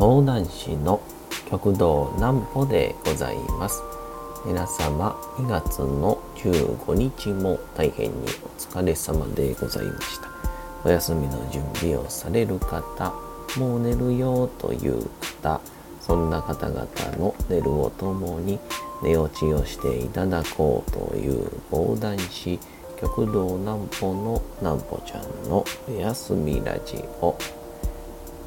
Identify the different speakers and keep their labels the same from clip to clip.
Speaker 1: 講談師の極道南歩でございます。皆様2月の15日も大変にお疲れ様でございました。お休みの準備をされる方もう寝るよという方そんな方々の寝るをともに寝落ちをしていただこうという講談師極道南歩の南歩ちゃんのお休みラジオ。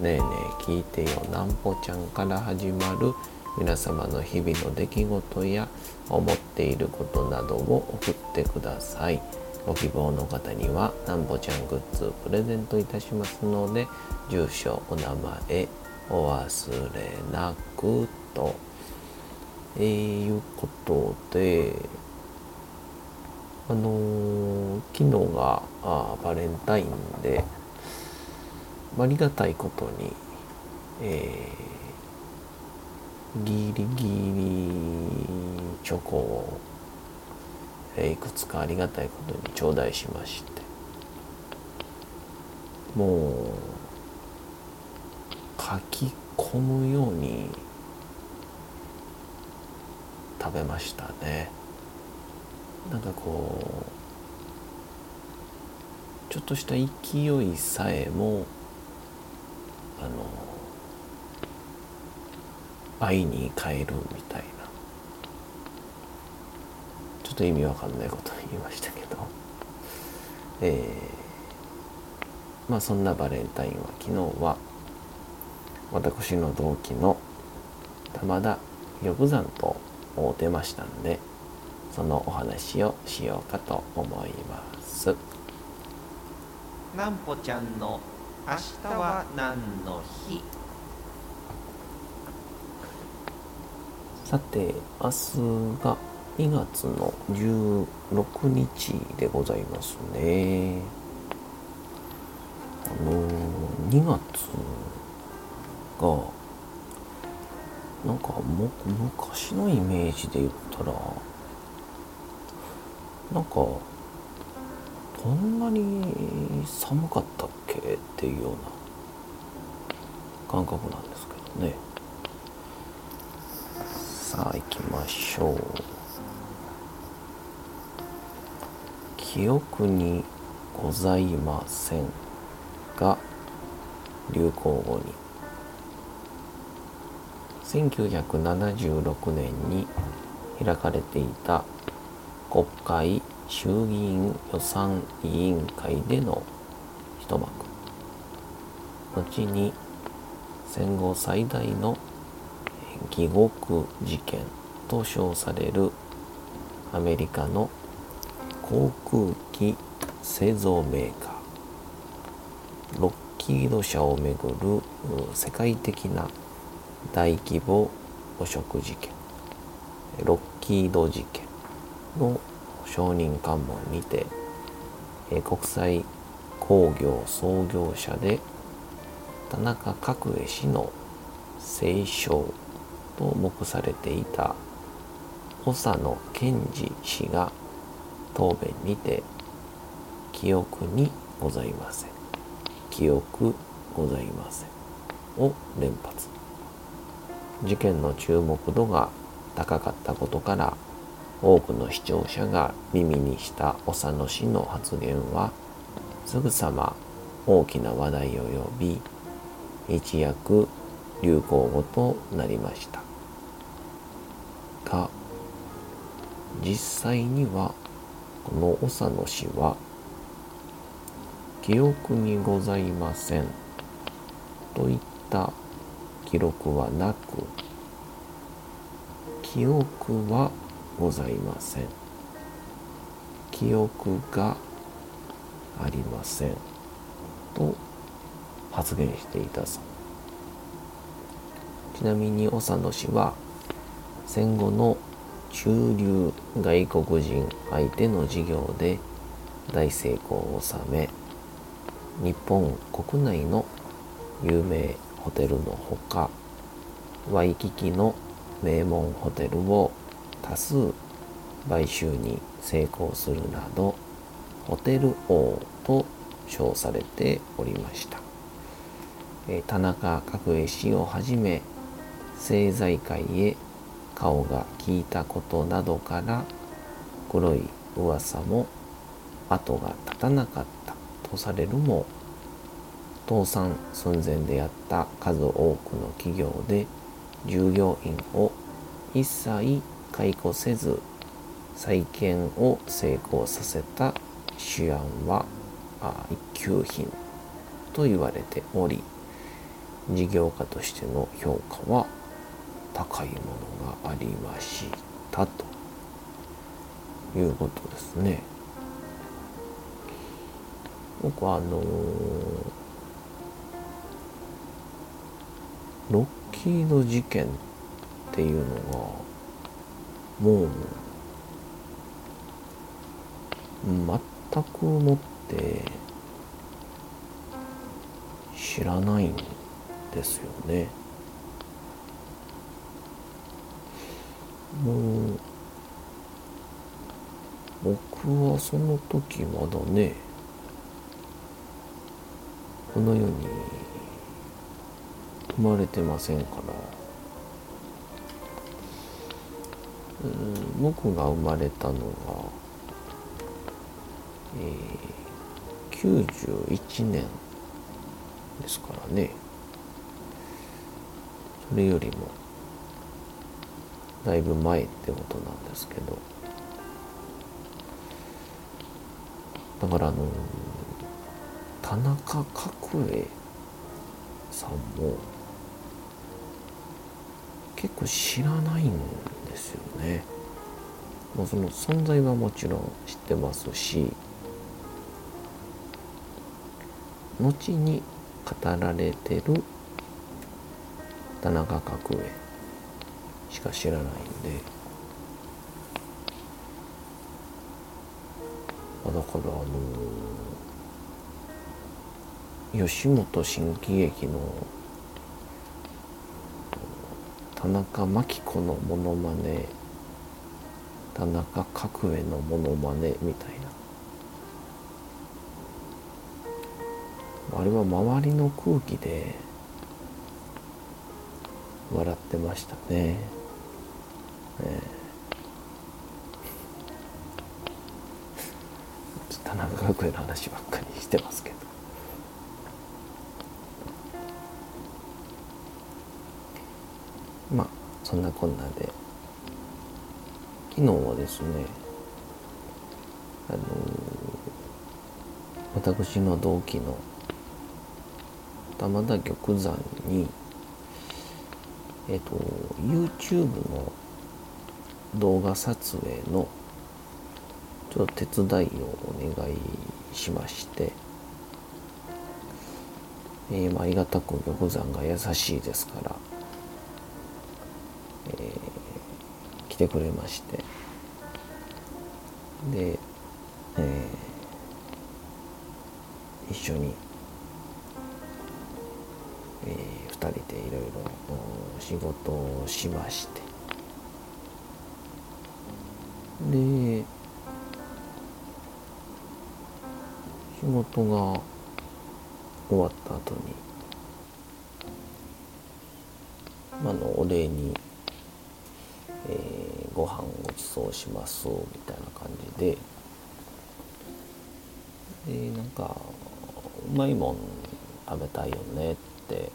Speaker 1: ねえねえ聞いてよ。なんぽちゃんから始まる皆様の日々の出来事や思っていることなどを送ってください。ご希望の方にはなんぽちゃんグッズプレゼントいたしますので住所お名前お忘れなくと、えー、いうことであのー、昨日があバレンタインでありがたいことに、えー、ギリギリチョコを、えー、いくつかありがたいことに頂戴しまして。もう書き込むように食べましたね。なんかこうちょっとした勢いさえもあの愛に変えるみたいな。ちょっと意味わかんないこと言いましたけど。えー、まあそんなバレンタインは昨日は私の同期の玉田玉山と会うてましたんでそのお話をしようかと思います。
Speaker 2: なんぽちゃんの明日は何の日？
Speaker 1: さて明日が2月の16日でございますね。あの2月がなんかも昔のイメージで言ったらなんかこんなに寒かったっけ？っていうような感覚なんですけどね。さあ行きましょう。記憶にございませんが流行語に。1976年に開かれていた国会衆議院予算委員会での一幕後に戦後最大の義獄事件と称されるアメリカの航空機製造メーカー。ロッキード社をめぐる世界的な大規模汚職事件。ロッキード事件。承認喚問にて、え国際工業創業者で田中角栄氏の聖称と目されていた長野健二氏が答弁にて記憶にございません。記憶ございません。を連発。事件の注目度が高かったことから多くの視聴者が耳にした長野氏の発言はすぐさま大きな話題を呼び一躍流行語となりました。が実際にはこの長野氏は記憶にございませんといった記録はなく記憶はございません。記憶がありません。と発言していたそうちなみに長野氏は戦後の中流外国人相手の事業で大成功を収め日本国内の有名ホテルのほかワイキキの名門ホテルを多数買収に成功するなどホテル王と称されておりました。田中角栄氏をはじめ政財界へ顔が利いたことなどから黒い噂も後が立たなかったとされるも倒産寸前であった数多くの企業で従業員を一切解雇せず再建を成功させた手案は一級品と言われており事業家としての評価は高いものがありましたということですね。僕はあのー、ロッキード事件っていうのがもう全くもって知らないんですよね。もう僕はその時まだねこの世に生まれてませんからうん。僕が生まれたのが、えー、91年ですからね。それよりもだいぶ前ってことなんですけど。だからあの田中角栄さんも結構知らないんですよね。もうその存在はもちろん知ってますし後に語られてる田中角栄しか知らないんでだからあの吉本新喜劇の田中真紀子のモノマネ田中角栄のモノマネみたいなあれは周りの空気で笑ってましたね。えー、田中角栄の話ばっかりしてますけど。まあそんなこんなで。昨日はですねあのー、私の同期の玉田玉山にえっ、ー、と YouTube の動画撮影のちょっと手伝いをお願いしまして、えー、まあ、ありがたく玉山が優しいですから、来てくれまして。で、えー、一緒に、えー、2人でいろいろ仕事をしまして。で仕事が終わった後にあのお礼に、えー、ご飯ごちそうしますみたいな感じで。でなんかうまいもん食べたいよねって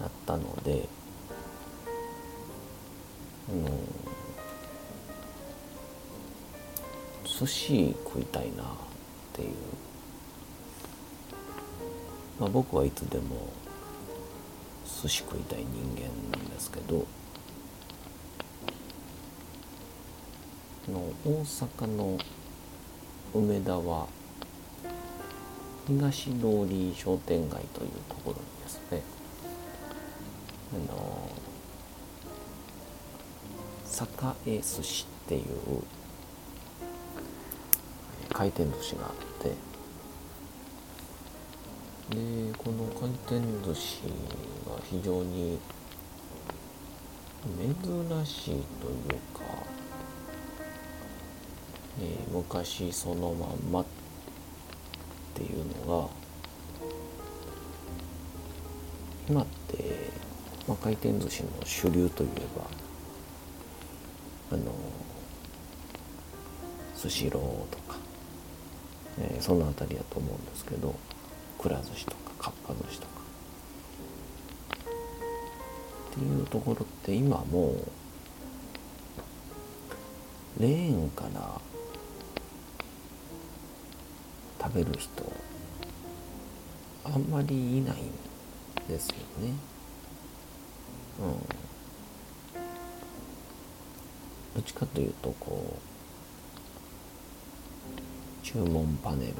Speaker 1: なったのであの寿司食いたいなっていう、まあ、僕はいつでも寿司食いたい人間なんですけどの大阪の梅田は東通り商店街というところにですねあの栄寿司っていう回転寿司があってでこの回転寿司が非常に珍しいというか、えー、昔そのまんまっていうのが今って、まあ、回転寿司の主流といえばあのスシローとか、えー、その辺りだと思うんですけどくら寿司とかかっぱ寿司とか。っていうところって今もうレーンから食べる人あんまりいないんですよね。うん。どっちかというとこう注文パネ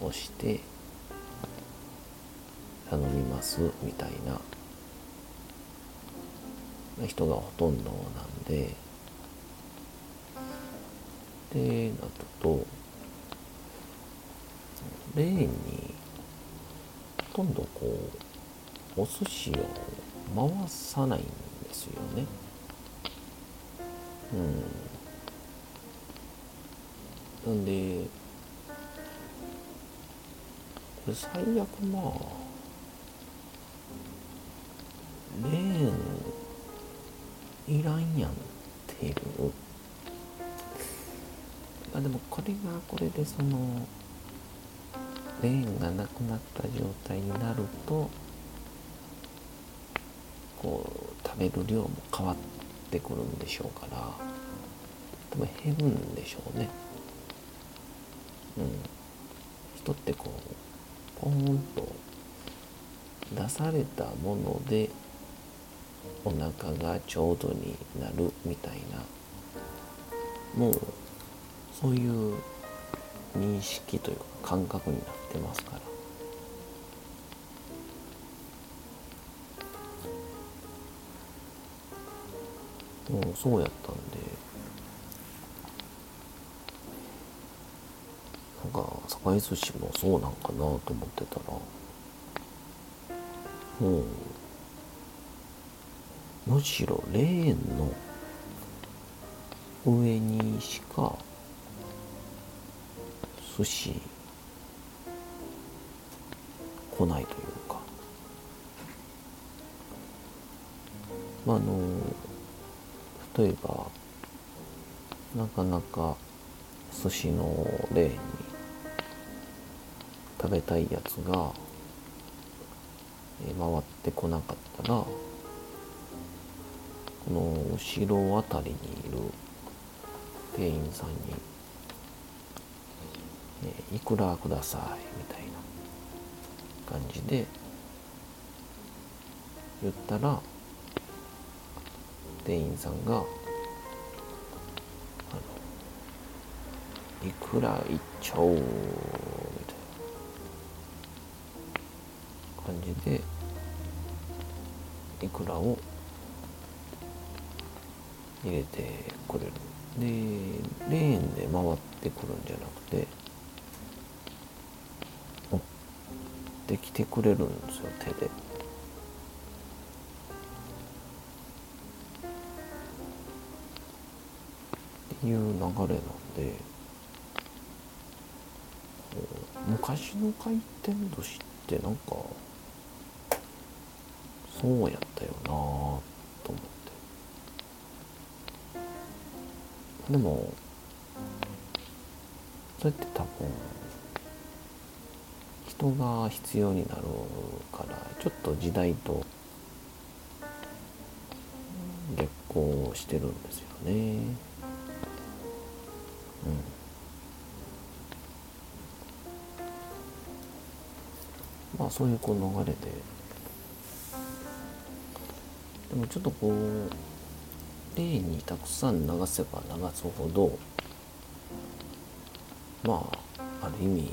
Speaker 1: ルをして頼みますみたいな人がほとんどなんででなるとレーンにほとんどこうお寿司を回さないんですよね。うん。なんでこれ最悪まあレーンいらんやんっていうあでもこれがこれでそのレーンがなくなった状態になるとこう食べる量も変わってくるんでしょうから多分減るんでしょうね。うん。人ってこうポーンと出されたものでお腹がちょうどになるみたいなもうそういう認識というか感覚になってますから。もうそうやったんでなんか堺寿司もそうなんかなと思ってたらもうむしろレーンの上にしか寿司。来ないというか。まああの例えばなかなか寿司のレーンに食べたいやつが回ってこなかったらこの後ろ辺りにいる店員さんにいくらくださいみたいな感じで言ったら店員さんがあのいくらいっちゃおうみたいな感じでいくらを入れてくれる。でレーンで回ってくるんじゃなくて持ってきてくれるんですよ手で。っていう流れなんで昔の回転寿司ってなんかそうやったよなと思ってでもそれって多分が必要になるからちょっと時代と逆行してるんですよね。うん。まあそういうこう流れで。でもちょっとこう例にたくさん流せば流すほどまあある意味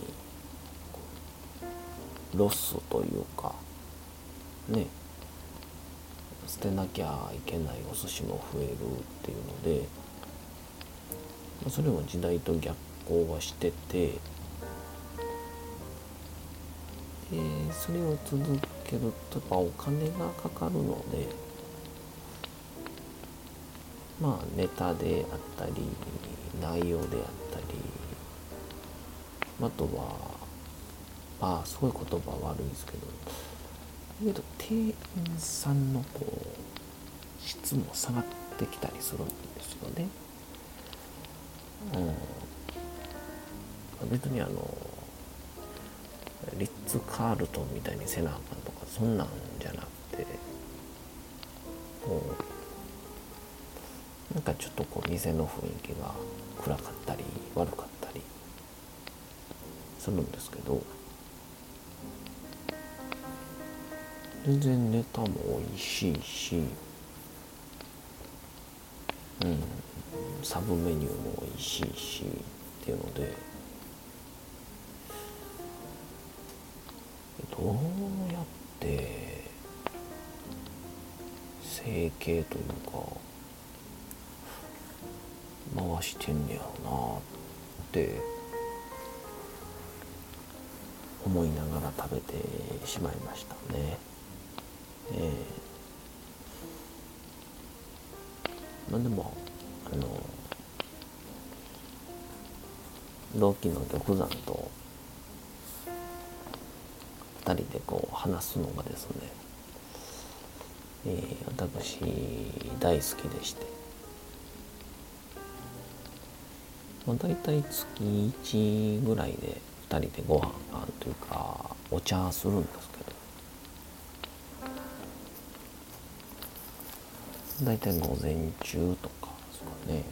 Speaker 1: ロスというかね捨てなきゃいけないお寿司も増えるっていうのでそれも時代と逆行はしててでそれを続けるとやっぱお金がかかるのでまあネタであったり内容であったりあとはあすごい言葉悪いですけどだけど店員さんのこう質も下がってきたりするんですよね。うん、別にあのリッツ・カールトンみたいにせなあかんとかそんなんじゃなくてもうなんかちょっとこう店の雰囲気が暗かったり悪かったりするんですけど全然ネタも美味しいしうんサブメニューも美味しいしっていうのでどうやって整形というか回してんねやろなって思いながら食べてしまいましたね。えー、まあでもあの同期の玉山と2人でこう話すのがですね、えー、私大好きでして、まあ、大体月1ぐらいで2人でご飯というかお茶するんで大体午前中とかですかね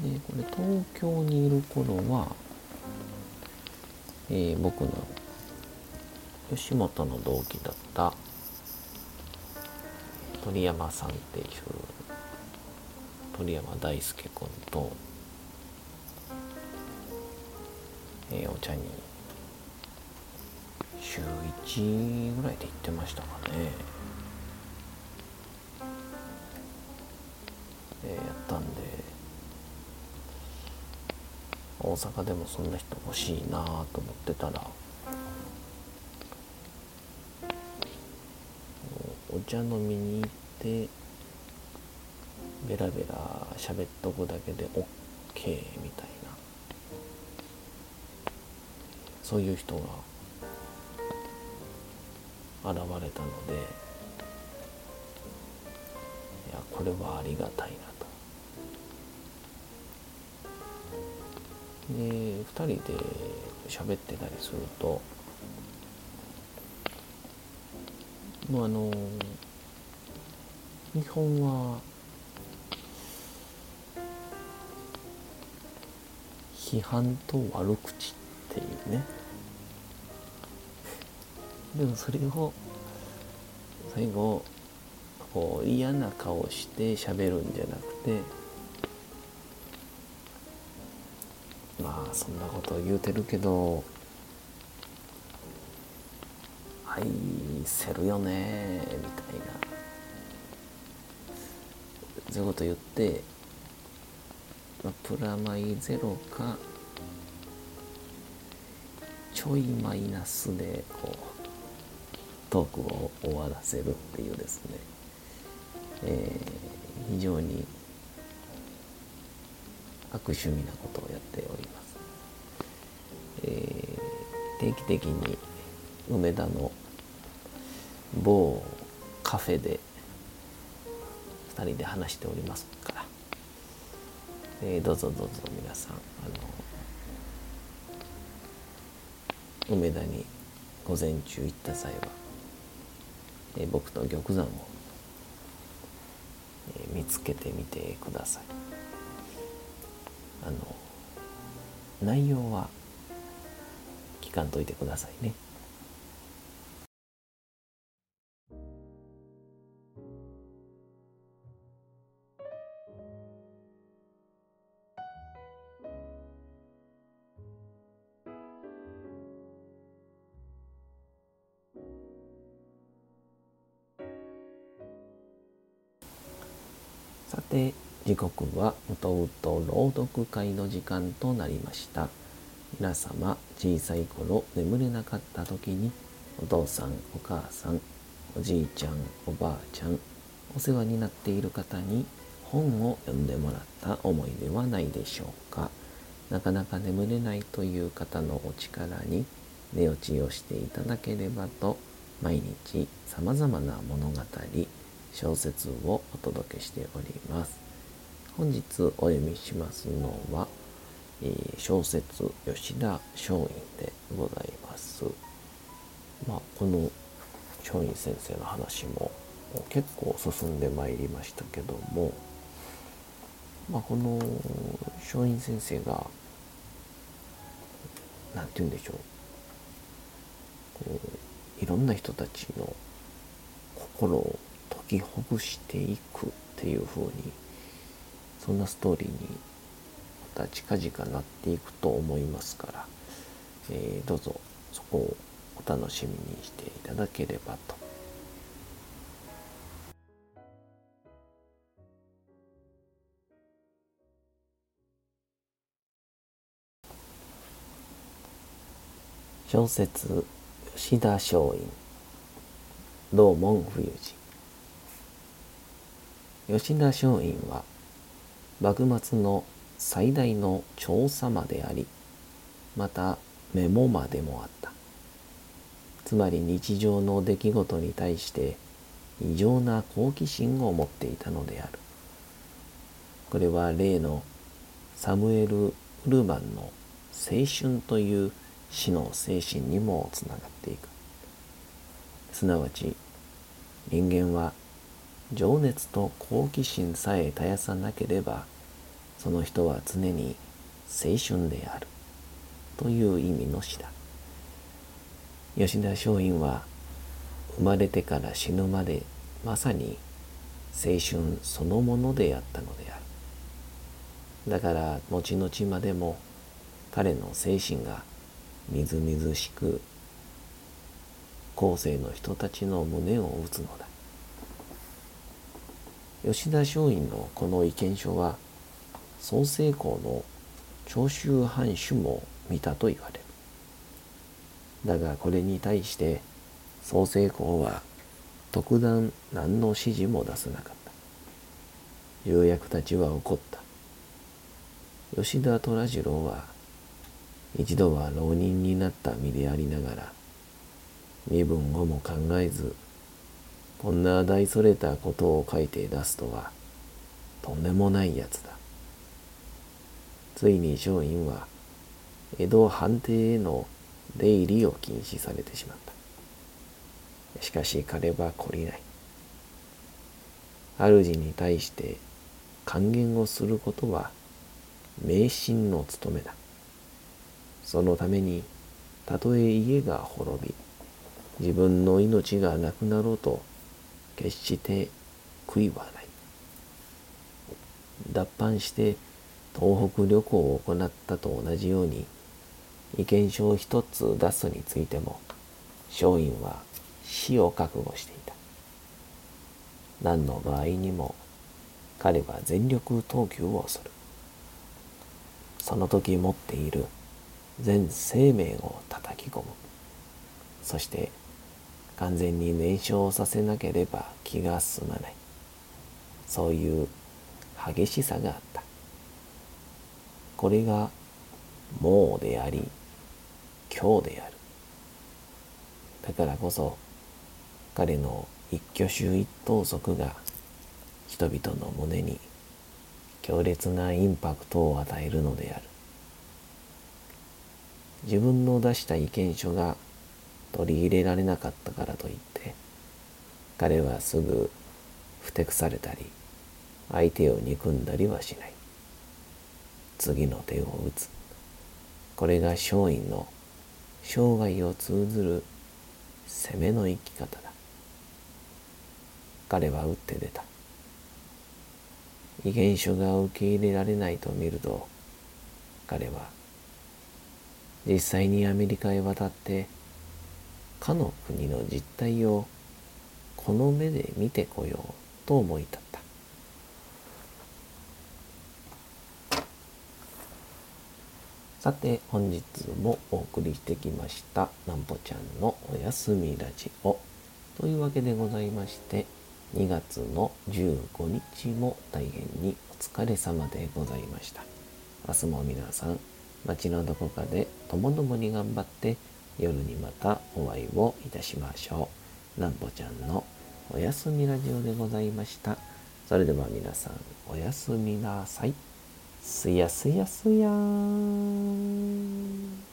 Speaker 1: でこれ東京にいる頃は、えー、僕の吉本の同期だった鳥山さんっていう鳥山大輔君と、えー、お茶に週1ぐらいで行ってましたかね。えー、やったんで大阪でもそんな人欲しいなと思ってたらお茶飲みに行ってベラベラ喋っとくだけで OK みたいなそういう人が現れたのでいやこれはありがたいなで2人で喋ってたりするともうあの日本は批判と悪口っていうね。でもそれを最後こう嫌な顔して喋るんじゃなくてそんなこと言うてるけど愛せるよねみたいなそういうこと言って、まあ、プラマイゼロかちょいマイナスでこうトークを終わらせるっていうですね、えー、非常に悪趣味なことをやっております。えー、定期的に梅田の某カフェで2人で話しておりますから、えー、どうぞどうぞ皆さんあの梅田に午前中行った際は、えー、僕と玉山を、えー、見つけてみてください。あの内容はかんといてくださいね。さて時刻は弟朗読会の時間となりました。皆様小さい頃眠れなかった時にお父さんお母さんおじいちゃんおばあちゃんお世話になっている方に本を読んでもらった思いではないでしょうか。なかなか眠れないという方のお力に寝落ちをしていただければと毎日さまざまな物語小説をお届けしております。本日お読みしますのは、小説吉田松陰でございます。まあ、この松陰先生の話も結構進んでまいりましたけども、まあ、この松陰先生が何て言うんでしょうこういろんな人たちの心を解きほぐしていくっていうふうにそんなストーリーにた近々なっていくと思いますから、えー、どうぞそこをお楽しみにしていただければと。小説吉田松陰道門冬治吉田松陰は幕末の最大の調査魔でありまたメモ魔でもあった。つまり日常の出来事に対して異常な好奇心を持っていたのである。これは例のサムエル・ウルマンの青春という死の精神にもつながっていく。すなわち人間は情熱と好奇心さえ絶やさなければその人は常に青春である。という意味の詩だ。吉田松陰は生まれてから死ぬまでまさに青春そのものであったのである。だから後々までも彼の精神がみずみずしく後世の人たちの胸を打つのだ。吉田松陰のこの意見書は創世公の長州藩主も見たと言われる。だがこれに対して創世公は特段何の指示も出せなかった。重役たちは怒った。吉田虎次郎は一度は浪人になった身でありながら身分をも考えずこんな大それたことを書いて出すとはとんでもないやつだ。ついに松陰は江戸藩邸への出入りを禁止されてしまった。しかし彼は懲りない。主に対して還元をすることは迷信の務めだ。そのためにたとえ家が滅び自分の命がなくなろうと決して悔いはない。脱藩して東北旅行を行ったと同じように意見書を一つ出すについても松陰は死を覚悟していた。何の場合にも彼は全力投球をする。その時持っている全生命を叩き込む。そして完全に燃焼させなければ気が済まない。そういう激しさがあった。これがもうであり今日である。だからこそ彼の一挙手一投足が人々の胸に強烈なインパクトを与えるのである。自分の出した意見書が取り入れられなかったからといって彼はすぐふてくされたり相手を憎んだりはしない。次の手を打つ。これが松陰の生涯を通ずる攻めの生き方だ。彼は打って出た。意見書が受け入れられないと見ると、彼は実際にアメリカへ渡ってかの国の実態をこの目で見てこようと思い立った。さて本日もお送りしてきましたなんぽちゃんのおやすみラジオというわけでございまして2月の15日も大変にお疲れ様でございました。明日も皆さん街のどこかでともどもに頑張って夜にまたお会いをいたしましょう。なんぽちゃんのおやすみラジオでございました。それでは皆さんおやすみなさい。すやすやすやーん。